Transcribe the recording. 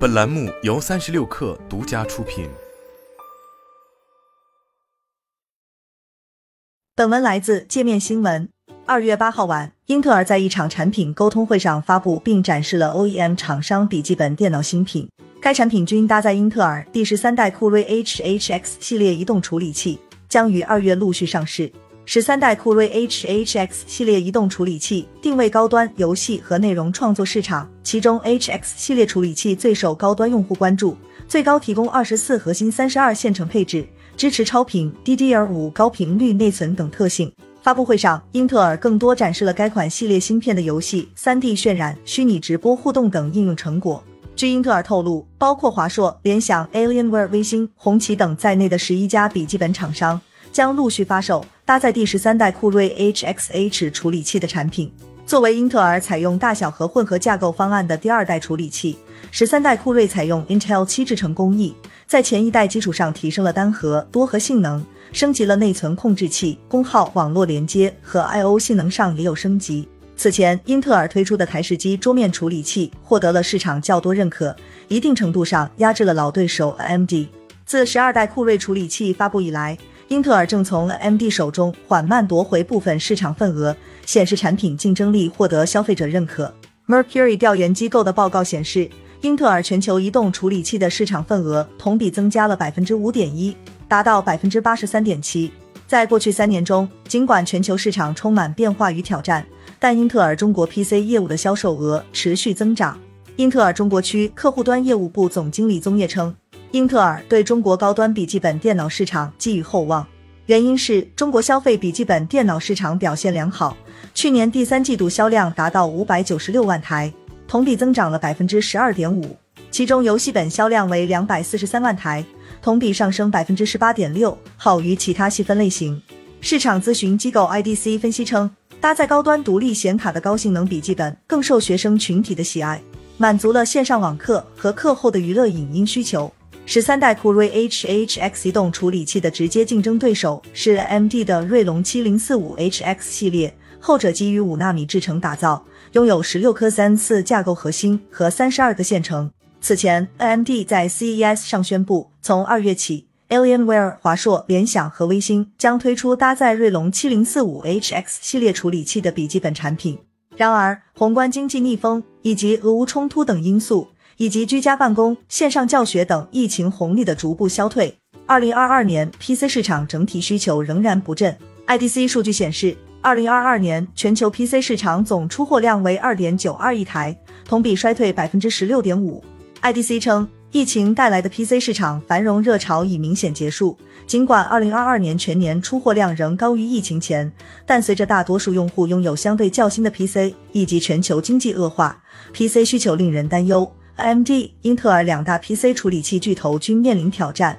本栏目由三十六氪独家出品。本文来自界面新闻。二月八号晚，英特尔在一场产品沟通会上发布并展示了 OEM 厂商笔记本电脑新品。该产品均搭载英特尔第十三代酷睿 HHX 系列移动处理器，将于二月陆续上市。十三代酷睿 HHX 系列移动处理器定位高端游戏和内容创作市场，其中 HX 系列处理器最受高端用户关注，最高提供二十四核心、三十二线程配置，支持超频 DDR5 高频率内存等特性。发布会上，英特尔更多展示了该款系列芯片的游戏、三 D 渲染、虚拟直播互动等应用成果。据英特尔透露，包括华硕、联想、Alienware、微星、红旗等在内的十一家笔记本厂商将陆续发售。搭载第十三代酷睿 HXH 处理器的产品，作为英特尔采用大小核混合架构方案的第二代处理器，十三代酷睿采用 Intel 七制程工艺，在前一代基础上提升了单核、多核性能，升级了内存控制器、功耗、网络连接和 I/O 性能上也有升级。此前，英特尔推出的台式机桌面处理器获得了市场较多认可，一定程度上压制了老对手 AMD。自十二代酷睿处理器发布以来，英特尔正从 AMD 手中缓慢夺回部分市场份额，显示产品竞争力获得消费者认可。Mercury 调研机构的报告显示，英特尔全球移动处理器的市场份额同比增加了百分之五点一，达到百分之八十三点七。在过去三年中，尽管全球市场充满变化与挑战，但英特尔中国 PC 业务的销售额持续增长。英特尔中国区客户端业务部总经理宗业称。英特尔对中国高端笔记本电脑市场寄予厚望，原因是中国消费笔记本电脑市场表现良好，去年第三季度销量达到五百九十六万台，同比增长了百分之十二点五，其中游戏本销量为两百四十三万台，同比上升百分之十八点六，好于其他细分类型。市场咨询机构 IDC 分析称，搭载高端独立显卡的高性能笔记本更受学生群体的喜爱，满足了线上网课和课后的娱乐影音需求。十三代酷睿 HHX 移动处理器的直接竞争对手是 AMD 的锐龙七零四五 HX 系列，后者基于五纳米制程打造，拥有十六颗三四架构核心和三十二个线程。此前，AMD 在 CES 上宣布，从二月起，Alienware、华硕、联想和微星将推出搭载锐龙七零四五 HX 系列处理器的笔记本产品。然而，宏观经济逆风以及俄乌冲突等因素。以及居家办公、线上教学等疫情红利的逐步消退，二零二二年 PC 市场整体需求仍然不振。IDC 数据显示，二零二二年全球 PC 市场总出货量为二点九二亿台，同比衰退百分之十六点五。IDC 称，疫情带来的 PC 市场繁荣热潮已明显结束。尽管二零二二年全年出货量仍高于疫情前，但随着大多数用户拥有相对较新的 PC 以及全球经济恶化，PC 需求令人担忧。AMD、英特尔两大 PC 处理器巨头均面临挑战。